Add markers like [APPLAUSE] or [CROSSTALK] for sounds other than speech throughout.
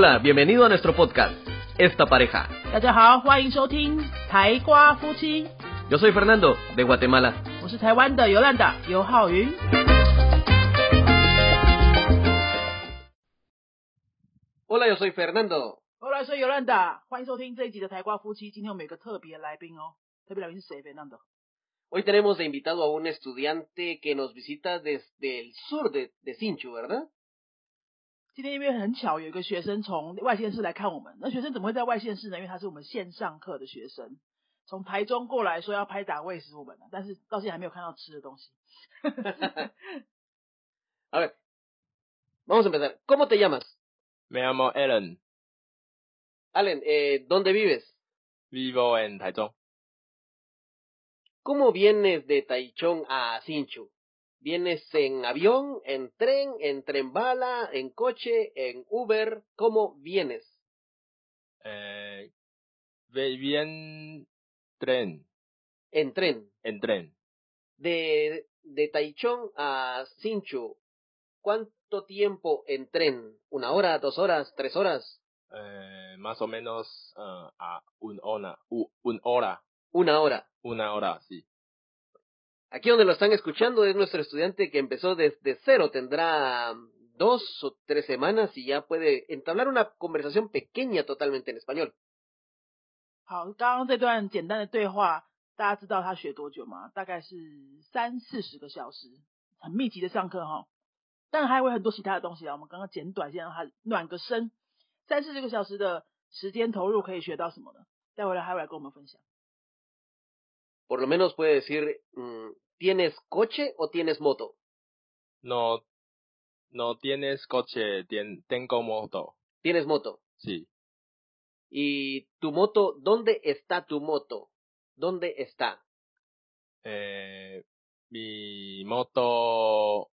Hola, bienvenido a nuestro podcast, Esta Pareja. 大家好，欢迎收听台瓜夫妻， Yo soy Fernando, de Guatemala. 我是台湾的尤兰达尤浩云。 Hola, yo soy Fernando. 我来说尤兰达，欢迎收听这一集的台瓜夫妻。今天我们有个特别来宾哦，特别来宾是谁？Fernando。 Hoy tenemos de invitado a un estudiante que nos visita desde el sur de, de Sinchu, ¿verdad? 今天因为很巧，有一个学生从外县市来看我们。那学生怎么会在外县市呢？因为他是我们线上课的学生，从台中过来说要拍打喂食我们的，但是到现在还没有看到吃的东西。A ver, vamos a empezar. ¿Cómo te llamas? Me llamo Alan, Allen, eh, ¿dónde vives? vivo en Taichung. ¿Cómo vienes de Taichung a Sinchu? ¿Vienes en avión, en tren, en tren bala, en coche, en Uber? ¿Cómo vienes? Eh, ve bien tren, En tren. en tren. De, de Taichung a Sinchu, ¿cuánto tiempo en tren? ¿Una hora, dos horas, tres horas? Eh, más o menos eh, a un hora, un hora, Una hora. una hora, sí. Aquí donde lo están escuchando es nuestro estudiante que empezó desde cero, tendrá dos o tres semanas y ya puede entablar una conversación pequeña totalmente en español. 好，刚刚这段简单的对话，大家知道他学多久吗？大概是三四十个小时，很密集的上课哈。但还会很多其他的东西啊，我们刚刚简短先让他暖个身。三四十个小时的时间投入可以学到什么呢？待会来还会来跟我们分享。Por lo menos puede decir, mm, ¿tienes coche o tienes moto? No, no tienes coche, tien- tengo moto, Tienes moto. sí. ¿Y tu moto, dónde está tu moto? ¿Dónde está? Eh, mi moto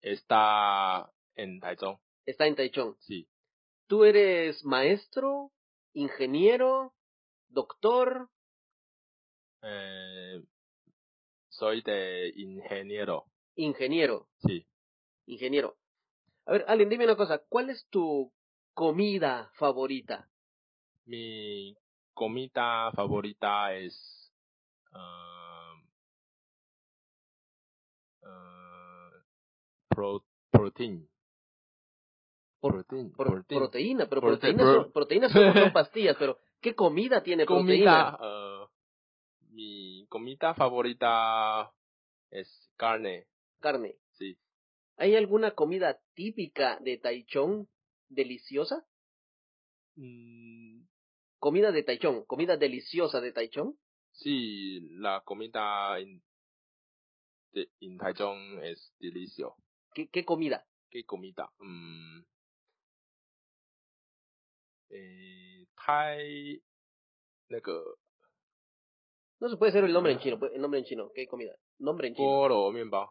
está en Taichung, Está en Taichung. sí. ¿Tú eres maestro, ingeniero, doctor? Eh, soy de ingeniero, Ingeniero. sí. Ingeniero. A ver, Allen, dime una cosa. ¿Cuál es tu comida favorita? Mi comida favorita es ah, ah, pro, protein. Por- protein, Por- protein. proteína, pero Prote- proteínas, pro- son, proteínas son, son [LAUGHS] pastillas, pero ¿qué comida tiene proteína? comida, mi comida favorita es carne, Carne. sí. ¿Hay alguna comida típica de Taichung deliciosa? Mm, Comida de Taichung, comida deliciosa de Taichung. sí, la comida en, de, en Taichung es deliciosa. ¿Qué, qué comida? ¿Qué comida? Mm, eh, Thai, 那个 No se puede ser el nombre en chino, pues, el nombre en chino. ¿Qué comida? Nombre en chino. 菠萝面包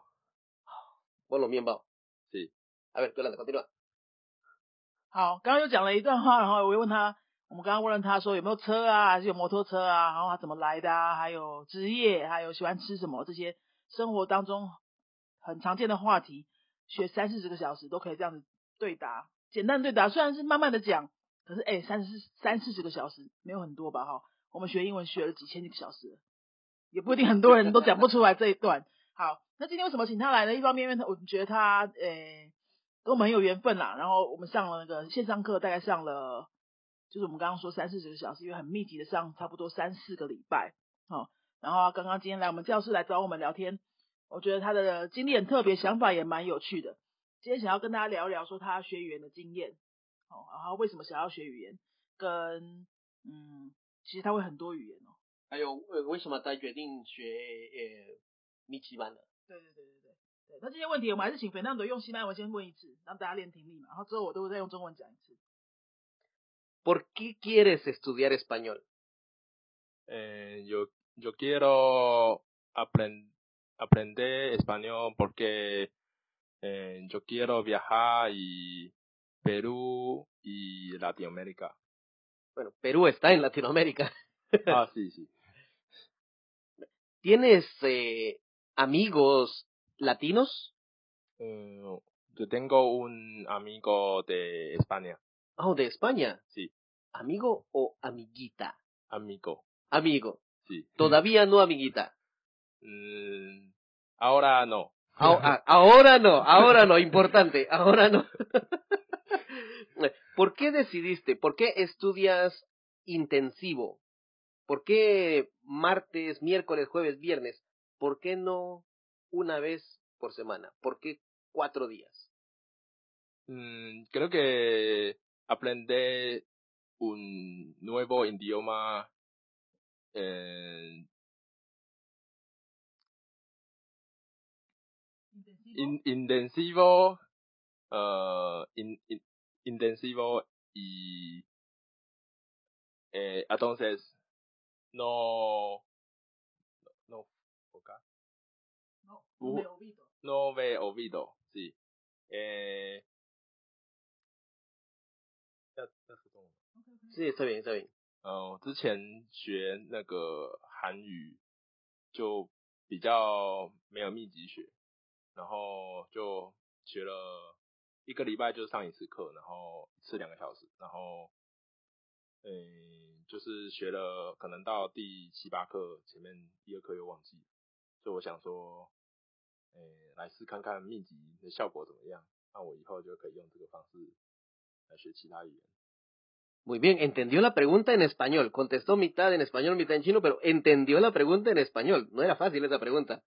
mienbao. Sí. A ver, Yolanda, continúa. 好，刚刚又讲了一段话，然后我又问他，我们刚刚问了他说有没有车啊，还是有摩托车啊，然后他怎么来的啊，还有职业，还有喜欢吃什么这些生活当中很常见的话题，学三四十个小时都可以这样子对答，简单的对答，虽然是慢慢的讲，可是哎，三四三四十个小时没有很多吧哈，我们学英文学了几千个小时，也不一定很多人都讲不出来这一段。好，那今天为什么请他来呢？一方面因为他我们觉得他诶。跟我们很有缘分啦。然后我们上了那个线上课，大概上了，就是我们刚刚说三四十个小时，因为很密集的上，差不多三四个礼拜。哦，然后刚刚今天来我们教室来找我们聊天，我觉得他的经历很特别，想法也蛮有趣的。今天想要跟大家聊一聊说他学语言的经验，哦，然后为什么想要学语言，跟嗯，其实他会很多语言哦。还有，呃，为什么他决定学呃米奇班的？对对对对对对。那这些问题我们还是请 Fernando 用西班牙文先问一次，让大家练听力嘛，然后之后我都会再用中文讲一次。 ¿Por qué quieres estudiar español? Eh, yo, yo quiero apren- aprender español porque eh, yo quiero viajar y Perú y Latinoamérica. Bueno, Perú está en Latinoamérica. ah, [LAUGHS] sí, sí. ¿Tienes eh, amigos latinos? Eh, yo tengo un amigo de España. Oh, de España. Sí. ¿Amigo o amiguita? Amigo. Amigo. Sí. Todavía no amiguita. Mm, ahora no. Ahora no, ahora no, importante, ahora no. [LAUGHS] ¿Por qué decidiste? ¿Por qué estudias intensivo? ¿Por qué martes, miércoles, jueves, viernes? ¿Por qué no una vez por semana? ¿Por qué cuatro días? Mm, creo que aprender un nuevo idioma eh, in- intensivo, uh, in- in- intensivo y eh, entonces no no No, Uh. no me olvido. no me olvido, sí. Eh, 要要说中文吗 Sí, está bien, está bien. 呃，之前学那个韩语就比较没有密集学，然后就学了一个礼拜就上一次课，然后一次两个小时，然后嗯，就是学了可能到第七八课前面一二课又忘记了，所以我想说，诶，来试看看密集的效果怎么样，那我以后就可以用这个方式来学其他语言。Muy bien, entendió la pregunta en español. Contestó mitad en español, mitad en chino, pero entendió la pregunta en español. No era fácil esa pregunta.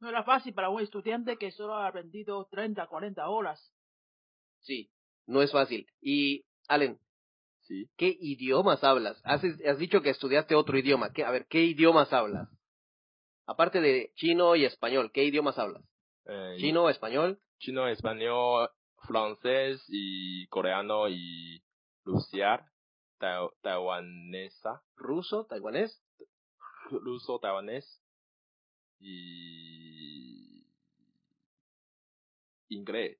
No era fácil para un estudiante que solo ha aprendido 30, 40 horas. Sí, no es fácil. Y, Allen, Sí. ¿qué idiomas hablas? Has, has dicho que estudiaste otro idioma. ¿Qué, a ver, ¿qué idiomas hablas? Aparte de chino y español, ¿qué idiomas hablas? 呃，Chino, español, chino, español, francés y coreano y rusiar, tai- taiwanesa, ruso, taiwanés, ruso, taiwanés y inglés,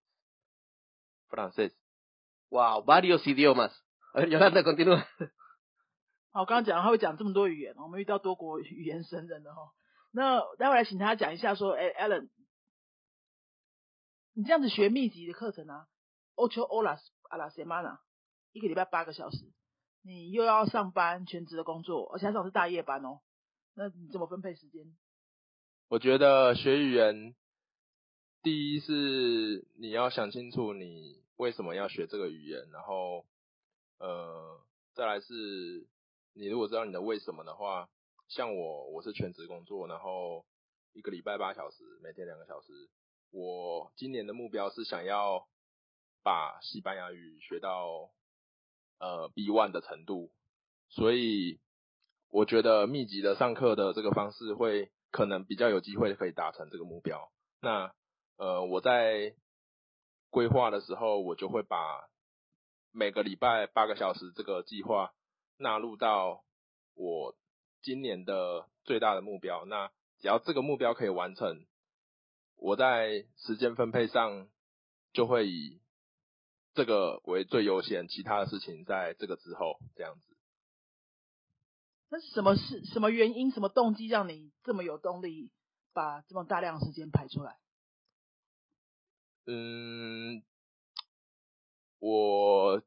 francés. Wow, varios idiomas. A ver, Yolanda, continúa. [LAUGHS] 好，我刚刚讲他会讲这么多语言，我们遇到多国语言神人的哈。那待会来请他讲一下说，哎，Alan，你这样子学密集的课程啊，ocho horas a la semana，一个礼拜八个小时，你又要上班全职的工作，而且还是是大夜班哦，那你怎么分配时间？我觉得学语言，第一是你要想清楚你为什么要学这个语言，然后呃，再来是你如果知道你的为什么的话，像我我是全职工作，然后一个礼拜八小时，每天两个小时。我今年的目标是想要把西班牙语学到呃 B one 的程度，所以我觉得密集的上课的这个方式会可能比较有机会可以达成这个目标。那呃我在规划的时候，我就会把每个礼拜八个小时这个计划纳入到我今年的最大的目标。那只要这个目标可以完成，我在时间分配上就会以这个为最优先，其他的事情在这个之后这样子。那什么是什么原因、什么动机让你这么有动力把这么大量的时间排出来？嗯，我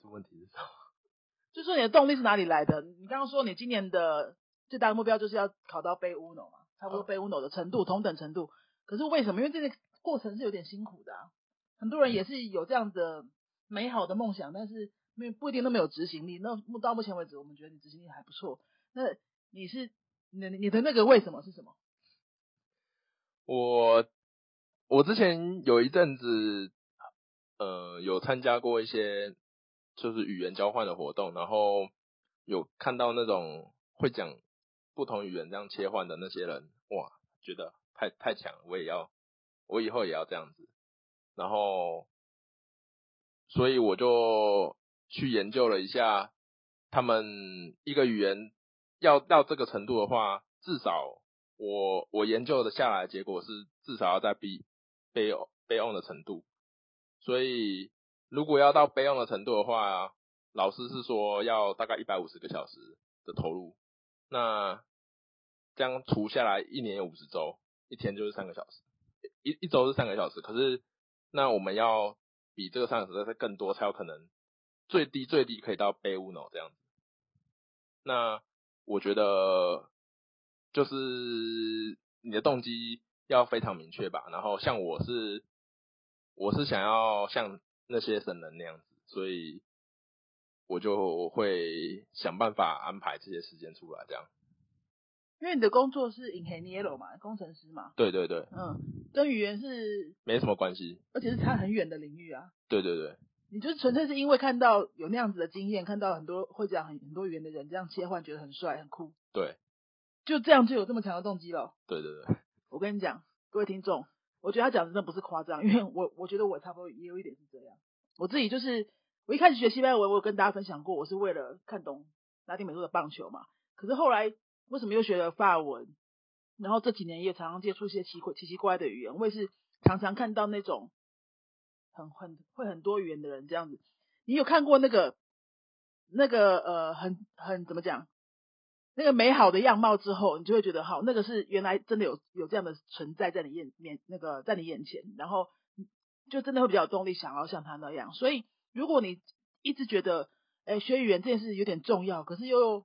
这问题是什么？[LAUGHS] 就说你的动力是哪里来的？你刚刚说你今年的最大的目标就是要考到背乌 no 嘛，差不多嗯杯 uno 的程度，同等程度。可是为什么？因为这个过程是有点辛苦的啊。很多人也是有这样的美好的梦想，但是没不一定都没有执行力。那目到目前为止，我们觉得你执行力还不错。那你是你你的那个为什么是什么？我我之前有一阵子，呃，有参加过一些就是语言交换的活动，然后有看到那种会讲不同语言这样切换的那些人，哇，觉得太太强，我也要，我以后也要这样子。然后，所以我就去研究了一下，他们一个语言要到这个程度的话，至少我我研究的下来的结果是至少要在 B 备备用的程度。所以如果要到备用的程度的话，老师是说要大概一百五十个小时的投入。那这样除下来，一年有五十周，一天就是三个小时，一一周是三个小时。可是那我们要比这个三个小时再更多，才有可能最低最低可以到 B uno 这样子。那我觉得就是你的动机要非常明确吧。然后像我是我是想要像那些神人那样子，所以我就会想办法安排这些时间出来，这样。因为你的工作是 engineer 嘛，工程师嘛，对对对，嗯，跟语言是没什么关系，而且是差很远的领域啊。对对对，你就是纯粹是因为看到有那样子的经验，看到很多会讲很很多语言的人这样切换，觉得很帅很酷，对，就这样就有这么强的动机了。对对对，我跟你讲，各位听众，我觉得他讲的真的不是夸张，因为我我觉得我差不多也有一点是这样。我自己就是我一开始学西班牙文，我有跟大家分享过，我是为了看懂拉丁美洲的棒球嘛。可是后来为什么又学了法文？然后这几年也常常接触一些奇怪奇奇怪的语言，我也是常常看到那种很很会很多语言的人这样子。你有看过那个那个呃很很怎么讲那个美好的样貌之后，你就会觉得好，那个是原来真的有有这样的存在在你眼面那个在你眼前，然后就真的会比较有动力想要像他那样。所以如果你一直觉得哎学语言这件事有点重要，可是又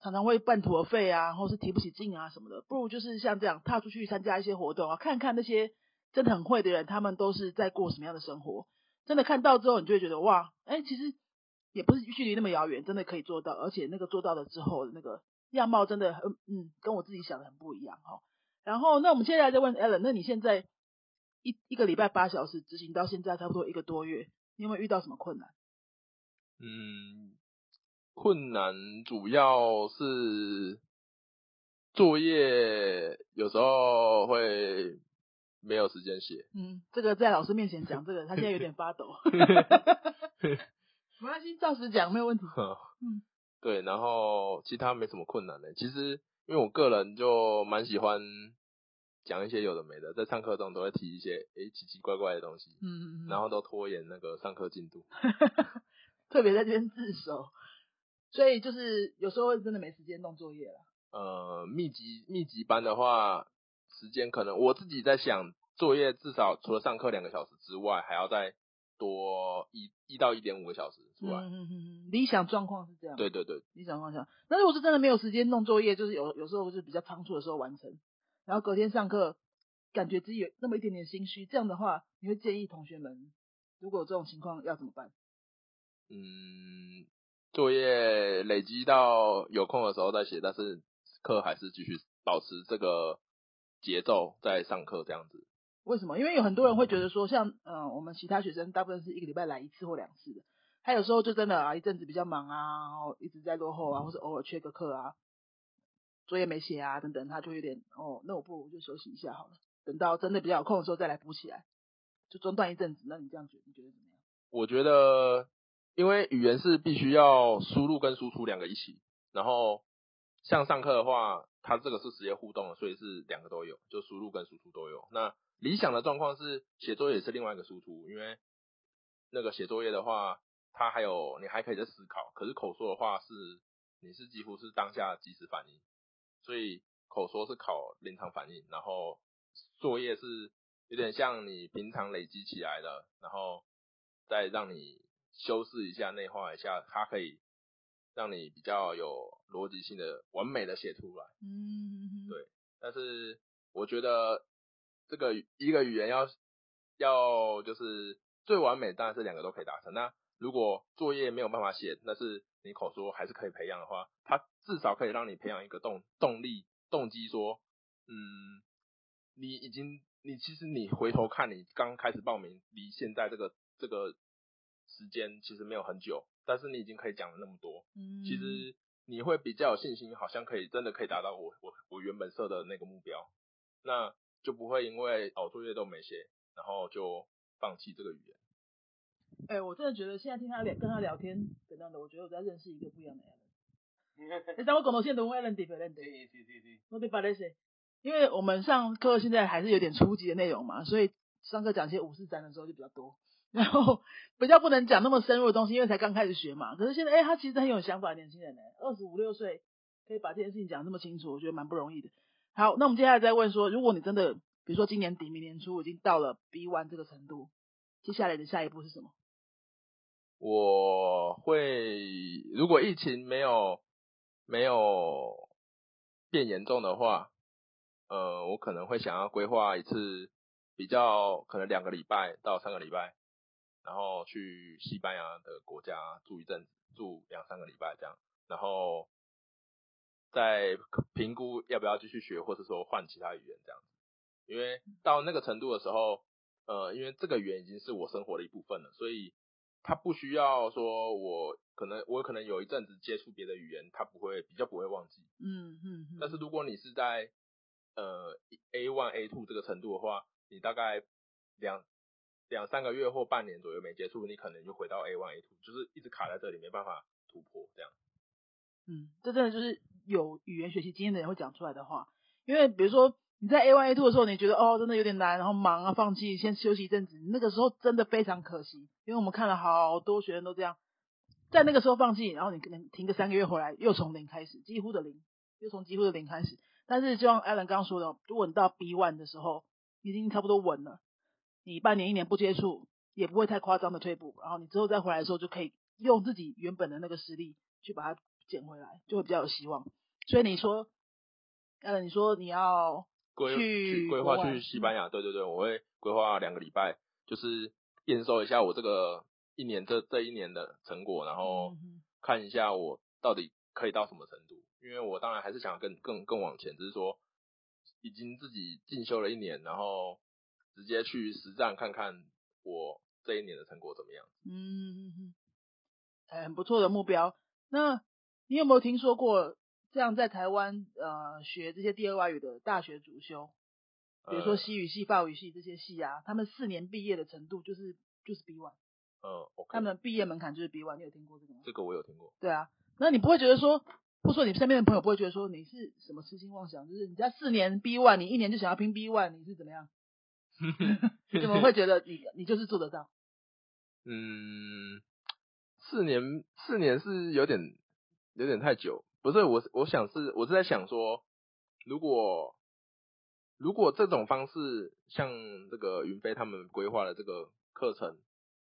常常会半途而废啊，或是提不起劲啊什么的，不如就是像这样踏出去参加一些活动啊，看看那些真的很会的人，他们都是在过什么样的生活。真的看到之后，你就会觉得哇，哎，其实也不是距离那么遥远，真的可以做到，而且那个做到了之后的那个样貌真的很嗯，跟我自己想的很不一样哈。然后那我们接下来再问 Allen，那你现在一一个礼拜八小时执行到现在差不多一个多月，你有没有遇到什么困难？嗯。困难主要是作业有时候会没有时间写。嗯，这个在老师面前讲这个，他现在有点发抖。[LAUGHS] 没关系，照实讲没有问题。嗯，对，然后其他没什么困难的。其实因为我个人就蛮喜欢讲一些有的没的，在上课中都会提一些诶奇奇怪怪的东西。嗯嗯嗯。然后都拖延那个上课进度。[LAUGHS] 特别在这边自首。所以就是有时候会真的没时间弄作业了。呃，密集密集班的话，时间可能我自己在想，作业至少除了上课两个小时之外，还要再多一一到一点五个小时出来。嗯嗯嗯。理想状况是这样。对对对。理想状况。那如果是真的没有时间弄作业，就是有有时候是比较仓促的时候完成，然后隔天上课感觉自己有那么一点点心虚，这样的话，你会建议同学们，如果有这种情况要怎么办？嗯。作业累积到有空的时候再写，但是课还是继续保持这个节奏在上课这样子。为什么？因为有很多人会觉得说，像嗯，我们其他学生大部分是一个礼拜来一次或两次的，他有时候就真的啊，一阵子比较忙啊，然后一直在落后啊，或是偶尔缺个课啊，作业没写啊等等，他就有点哦，那我不如就休息一下好了，等到真的比较有空的时候再来补起来，就中断一阵子。那你这样觉你觉得怎么样？我觉得。因为语言是必须要输入跟输出两个一起，然后像上课的话，它这个是直接互动的，所以是两个都有，就输入跟输出都有。那理想的状况是写作业是另外一个输出，因为那个写作业的话，它还有你还可以在思考，可是口说的话是你是几乎是当下即时反应，所以口说是考临场反应，然后作业是有点像你平常累积起来的，然后再让你。修饰一下，内化一下，它可以让你比较有逻辑性的、完美的写出来。嗯，对。但是我觉得这个一个语言要要就是最完美，当然是两个都可以达成。那如果作业没有办法写，那是你口说还是可以培养的话，它至少可以让你培养一个动动力、动机，说，嗯，你已经你其实你回头看你刚开始报名，离现在这个这个。时间其实没有很久，但是你已经可以讲了那么多，嗯，其实你会比较有信心，好像可以真的可以达到我我我原本设的那个目标，那就不会因为哦作业都没写，然后就放弃这个语言。哎，我真的觉得现在听他聊跟他聊天等等的，我觉得我在认识一个不一样的 Alan。[LAUGHS] 你当我广东线的 Alan 对不对？对对对。我得把那些，因为我们上课现在还是有点初级的内容嘛，所以上课讲些五四三的时候就比较多。[LAUGHS] 然后比较不能讲那么深入的东西，因为才刚开始学嘛。可是现在，哎，他其实很有想法，年轻人呢，二十五六岁可以把这件事情讲那么清楚，我觉得蛮不容易的。好，那我们接下来再问说，如果你真的，比如说今年底、明年初已经到了 B one 这个程度，接下来的下一步是什么？我会如果疫情没有没有变严重的话，呃，我可能会想要规划一次比较可能两个礼拜到三个礼拜，然后去西班牙的国家住一阵子，住两三个礼拜这样，然后再评估要不要继续学，或者说换其他语言这样子。因为到那个程度的时候，呃，因为这个语言已经是我生活的一部分了，所以。它不需要说，我可能我可能有一阵子接触别的语言，它不会比较不会忘记。嗯嗯。但是如果你是在呃 A one A two 这个程度的话，你大概两两三个月或半年左右没接触，你可能就回到 A one A two，就是一直卡在这里，没办法突破这样。嗯，这真的就是有语言学习经验的人会讲出来的话，因为比如说。你在 A one A two 的时候，你觉得哦，真的有点难，然后忙啊，放弃，先休息一阵子。那个时候真的非常可惜，因为我们看了好多学生都这样，在那个时候放弃，然后你可能停个三个月回来，又从零开始，几乎的零，又从几乎的零开始。但是就像 Alan 刚刚说的，如果你到 B one 的时候，已经差不多稳了，你半年一年不接触，也不会太夸张的退步，然后你之后再回来的时候，就可以用自己原本的那个实力去把它捡回来，就会比较有希望。所以你说，Allen，你说你要。规去规划去西班牙，对对对，我会规划两个礼拜，就是验收一下我这个一年这这一年的成果，然后看一下我到底可以到什么程度。因为我当然还是想更更更往前，只是说已经自己进修了一年，然后直接去实战看看我这一年的成果怎么样。嗯，很不错的目标。那你有没有听说过？这样在台湾呃学这些第二外语的大学主修，比如说西语系、法语系这些系啊，他们四年毕业的程度就是就是 B one，嗯，他们毕业门槛就是 B one，你有听过这个吗？这个我有听过。对啊，那你不会觉得说，或者说你身边的朋友不会觉得说你是什么痴心妄想，就是你在四年 B one，你一年就想要拼 B one，你是怎么样？[LAUGHS] 你怎么会觉得你你就是做得到？嗯，四年四年是有点有点太久。不是我，我想是，我是在想说，如果如果这种方式像这个云飞他们规划的这个课程，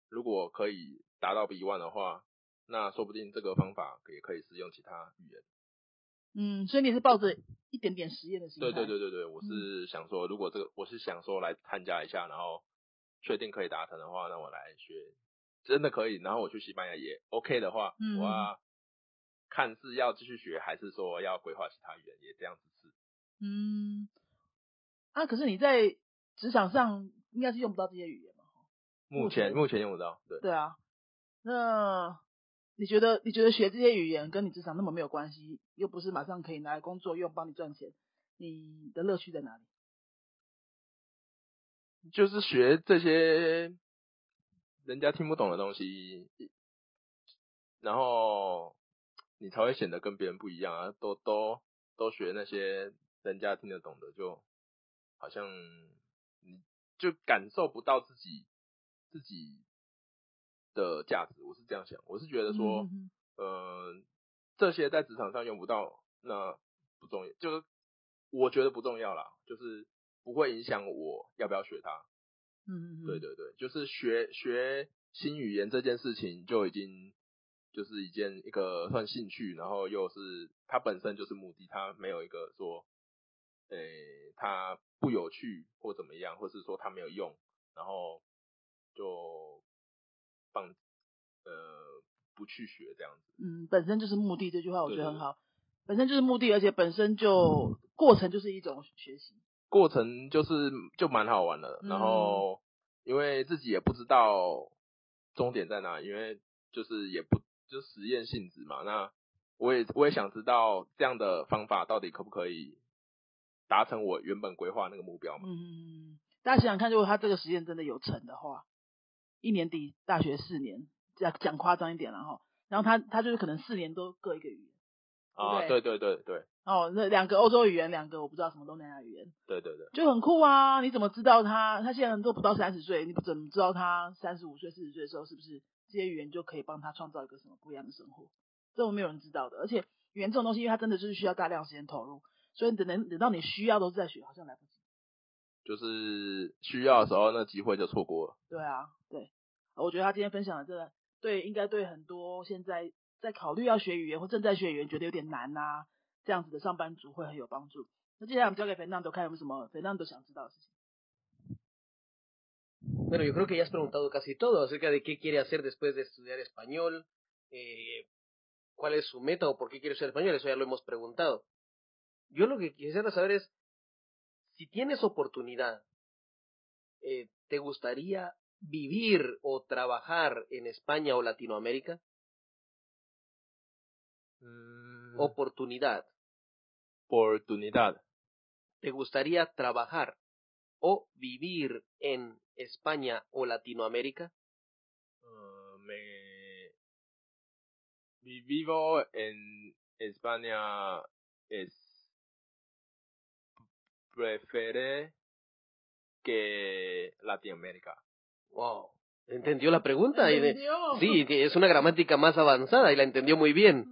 如果可以达到 B one 的话，那说不定这个方法也可以使用其他语言。嗯，所以你是抱着一点点实验的心态。对对对对对，我是想说，如果这个我是想说来参加一下，然后确定可以达成的话，那我来学，真的可以，然后我去西班牙也 OK 的话，我。看是要继续学，还是说要规划其他语言，也这样子是。嗯，啊，可是你在职场上应该是用不到这些语言嘛？目前目前用不到，对。对啊，那你觉得你觉得学这些语言跟你职场那么没有关系，又不是马上可以拿来工作用，帮你赚钱，你的乐趣在哪里？就是学这些人家听不懂的东西，然后。你才会显得跟别人不一样啊！都都都学那些人家听得懂的，就好像你就感受不到自己自己的价值。我是这样想，我是觉得说，呃，这些在职场上用不到，那不重要，就是我觉得不重要啦，就是不会影响我要不要学它。嗯嗯对对对，就是学学新语言这件事情就已经。就是一件一个算兴趣，然后又是它本身就是目的，它没有一个说，诶，它不有趣或怎么样，或是说它没有用，然后就放呃不去学这样子。嗯，本身就是目的，这句话我觉得很好。本身就是目的，而且本身就过程就是一种学习。过程就是就蛮好玩的，然后因为自己也不知道终点在哪，因为就是也不。就实验性质嘛，那我也我也想知道这样的方法到底可不可以达成我原本规划那个目标嘛？嗯，大家想想看，如果他这个实验真的有成的话，一年底大学四年，讲讲夸张一点了哈，然后他他就是可能四年都各一个语言。啊，对对对对。哦，那两个欧洲语言，两个我不知道什么东南亚语言。对对对。就很酷啊！你怎么知道他？他现在都不到三十岁，你怎么知道他三十五岁、四十岁的时候是不是？这些语言就可以帮他创造一个什么不一样的生活，这我没有人知道的。而且语言这种东西，因为它真的就是需要大量时间投入，所以等等等到你需要都是在学，好像来不及。就是需要的时候，那机会就错过了。对啊，对，我觉得他今天分享的这个，对，应该对很多现在在考虑要学语言或正在学语言觉得有点难呐，这样子的上班族会很有帮助。那接下来我们交给 Fernando 看有没有什么 Fernando 想知道的事情。Bueno, yo creo que ya has preguntado casi todo acerca de qué quiere hacer después de estudiar español, eh, cuál es su meta o por qué quiere estudiar español, eso ya lo hemos preguntado. Yo lo que quisiera saber es, si tienes oportunidad, eh, ¿te gustaría vivir o trabajar en España o Latinoamérica? Mm, Oportunidad. oportunidad. ¿Te gustaría trabajar o vivir en España o Latinoamérica? Uh, me vivo en España es prefiere que Latinoamérica. Wow. ¿Entendió la pregunta? Sí, es una gramática más avanzada y la entendió muy bien.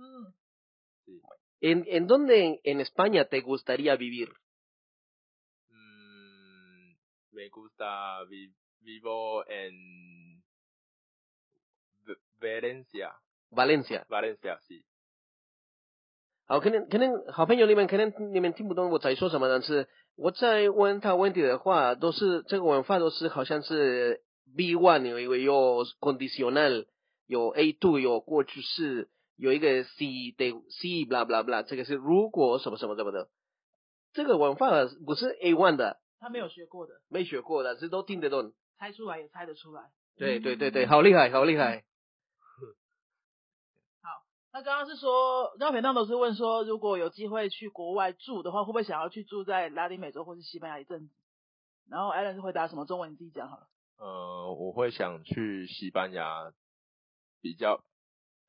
¿En, en dónde en España te gustaría vivir? Mm, me gusta vi- vivo en Valencia, Valencia. Valencia sí. 好，可能可能好朋友你们可能你们听不懂我在说什么，但是我在问他问题的话，都是这个文法都是好像是 B one 有一个有 conditional，有 A two 有过去式，有一个 C 得 C blah blah blah，这个是如果什么什么什么的，这个文化不是 A one 的，他没有学过的，没学过的，这都听得懂。猜出来也猜得出来。对对对对，好厉害，好厉害。[LAUGHS] 好那刚刚是说，刚刚 Fernando 是问说，如果有机会去国外住的话，会不会想要去住在拉丁美洲或是西班牙一阵子？然后 Alan 是回答什么？中文你自己讲好了。呃，我会想去西班牙，比较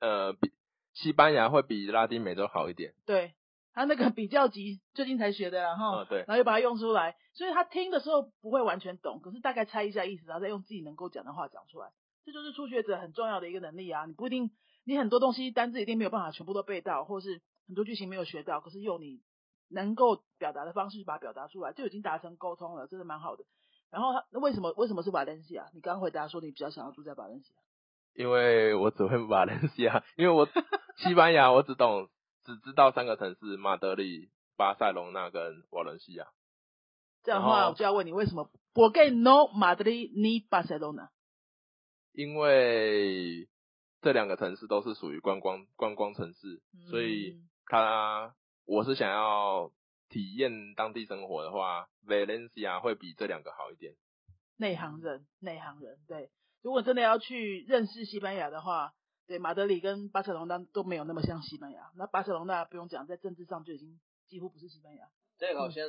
呃比西班牙会比拉丁美洲好一点。对他那个比较级最近才学的啦哈，嗯对然后又把它用出来，所以他听的时候不会完全懂，可是大概猜一下意思，然后再用自己能够讲的话讲出来，这就是初学者很重要的一个能力啊！你不一定，你很多东西单字一定没有办法全部都背到，或是很多句型没有学到，可是用你能够表达的方式去把它表达出来，就已经达成沟通了，真的蛮好的。然后他那为什么为什么是瓦伦西亚？你刚刚回答说你比较想要住在瓦伦西亚，因为我只会瓦伦西亚，因为我西班牙我只懂只知道三个城市：马德里、巴塞隆纳跟瓦伦西亚。这样的话我就要问你为什么我 o no Madrid ni Barcelona？因为这两个城市都是属于观光观光城市，所以嗯它我是想要体验当地生活的话，Valencia 会比这两个好一点。内行人，内行人，对。如果真的要去认识西班牙的话，对马德里跟巴塞隆纳都没有那么像西班牙。那巴塞隆纳不用讲，在政治上就已经几乎不是西班牙。这个好像，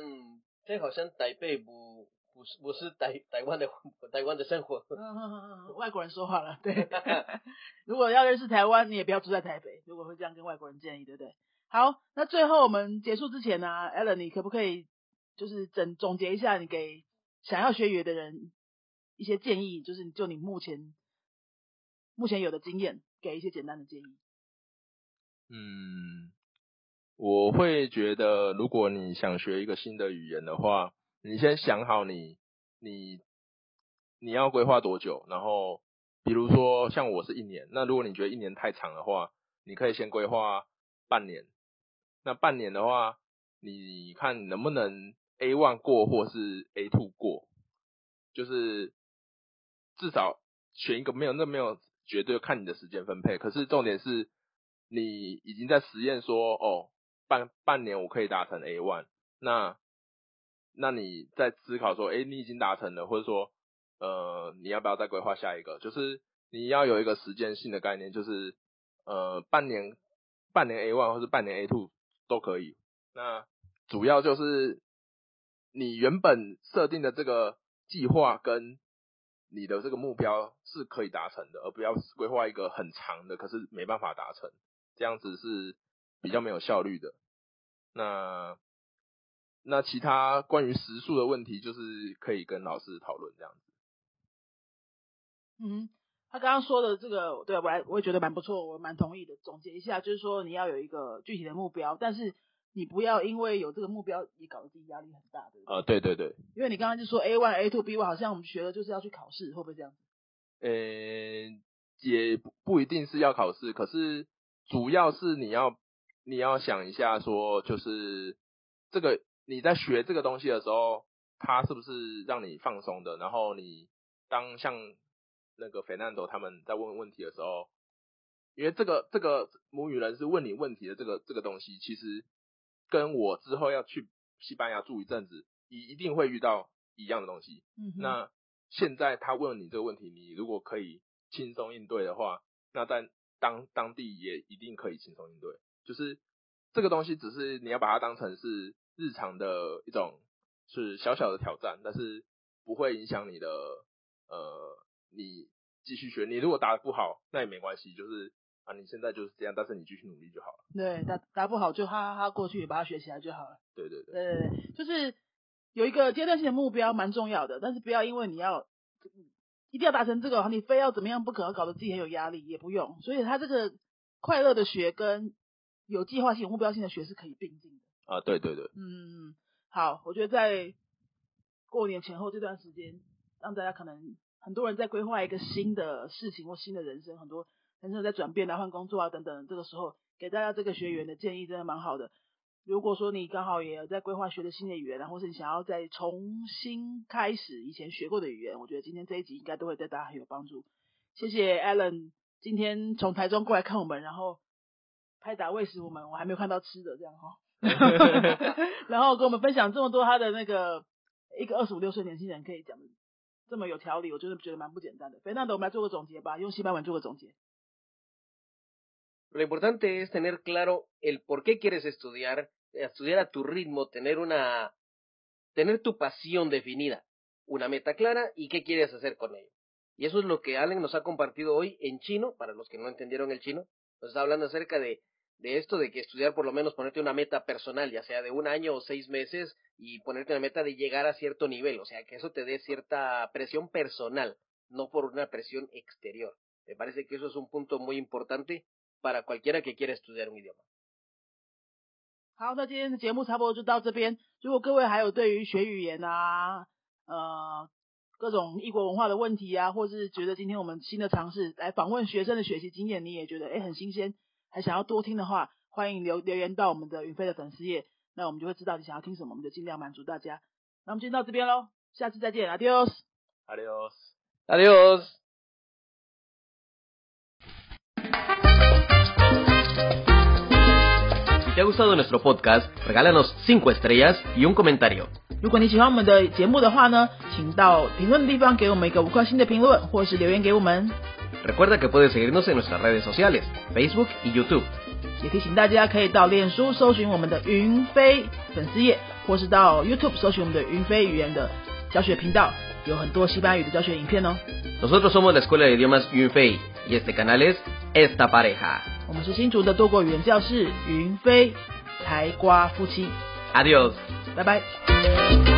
这个好像台北不不是不是台台湾的台湾的生活。嗯嗯嗯嗯，外国人说话了，对。[LAUGHS] 如果要认识台湾，你也不要住在台北。如果会这样跟外国人建议，对不对？好，那最后我们结束之前呢，Alan，你可不可以就是整总结一下，你给想要学语言的人一些建议，就是就你目前目前有的经验，给一些简单的建议。嗯，我会觉得，如果你想学一个新的语言的话，你先想好你你你要规划多久，然后比如说像我是一年，那如果你觉得一年太长的话，你可以先规划半年。那半年的话，你看能不能 A one 过或是 A two 过，就是至少选一个没有那没有绝对看你的时间分配，可是重点是你已经在实验说哦半半年我可以达成 A one，那那你在思考说，诶，你已经达成了，或者说呃你要不要再规划下一个？就是你要有一个时间性的概念，就是呃半年半年 A one 或是半年 A two 都可以。那主要就是你原本设定的这个计划跟你的这个目标是可以达成的，而不要规划一个很长的，可是没办法达成，这样子是比较没有效率的。那那其他关于时数的问题，就是可以跟老师讨论这样子。嗯，他刚刚说的这个，对我来我也觉得蛮不错，我蛮同意的。总结一下，就是说你要有一个具体的目标，但是你不要因为有这个目标也搞得自己压力很大，对不对？呃，对对对，因为你刚刚就说 A one、A two、B one，好像我们学的就是要去考试，会不会这样子？呃，也不不一定是要考试，可是主要是你要你要想一下说，就是这个你在学这个东西的时候，它是不是让你放松的？然后你当像那个斐难多他们在问问题的时候，因为这个这个母语人是问你问题的这个这个东西，其实跟我之后要去西班牙住一阵子，一一定会遇到一样的东西。嗯，那现在他问你这个问题，你如果可以轻松应对的话，那在当当地也一定可以轻松应对。就是这个东西，只是你要把它当成是日常的一种是小小的挑战，但是不会影响你的呃你继续学。你如果答的不好，那也没关系，就是啊你现在就是这样，但是你继续努力就好了。对，答答不好就哈哈哈过去，把它学起来就好了。对对对，对对对，就是有一个阶段性的目标蛮重要的，但是不要因为你要一定要达成这个，你非要怎么样不可，搞得自己很有压力，也不用。所以他这个快乐的学跟有计划性、有目标性的学是可以并进的。啊对对对，嗯，好，我觉得在过年前后这段时间，让大家可能很多人在规划一个新的事情或新的人生，很多人生在转变啊、换工作啊等等，这个时候给大家这个学员的建议真的蛮好的。如果说你刚好也有在规划学的新的语言，然后是你想要再重新开始以前学过的语言，我觉得今天这一集应该都会对大家很有帮助。谢谢 Alan 今天从台中过来看我们，然后拍打喂食我们，我还没有看到吃的这样哈。[LAUGHS] 然后跟我们分享这么多他的那个一个二十五六岁年轻人可以讲的这么有条理，我真的觉得蛮不简单的。肥那的，我们来做个总结吧，用西班牙文做个总结。Lo importante es tener claro el por qué quieres estudiar, estudiar a tu ritmo, tener una, tener tu pasión definida, una meta clara y qué quieres hacer con ello. Y eso es lo que Allen nos ha compartido hoy en chino, para los que no entendieron el chino, nos está hablando acerca de, de esto, de que estudiar por lo menos ponerte una meta personal, ya sea de un año o seis meses, y ponerte una meta de llegar a cierto nivel, o sea, que eso te dé cierta presión personal, no por una presión exterior. Me parece que eso es un punto muy importante para cualquiera que quiera estudiar un idioma. 好，那今天的节目差不多就到这边。如果各位还有对于学语言啊，呃，各种异国文化的问题啊，或是觉得今天我们新的尝试来访问学生的学习经验，你也觉得诶很新鲜，还想要多听的话，欢迎留留言到我们的云飞的粉丝页，那我们就会知道你想要听什么，我们就尽量满足大家。那我们今天到这边喽，下次再见，Adios。Adios。te ha gustado nuestro podcast, regálanos 5 estrellas y un comentario. 如果你喜欢我们的节目的话呢，请到评论的地方给我们一个五颗星的评论，或是留言给我们。 Recuerda que puedes seguirnos en nuestras redes sociales, Facebook y YouTube. 也提醒大家可以到脸书搜寻我们的云飞粉丝页，或是到 YouTube 搜寻我们的云飞语言的 教学频道，有很多西班牙语的教学影片哦。Nosotros somos la Escuela de Idiomas Yunfei y este canal es Esta Pareja. 我们是新竹的多国语言教室云飞才瓜夫妻，Adiós. 拜拜。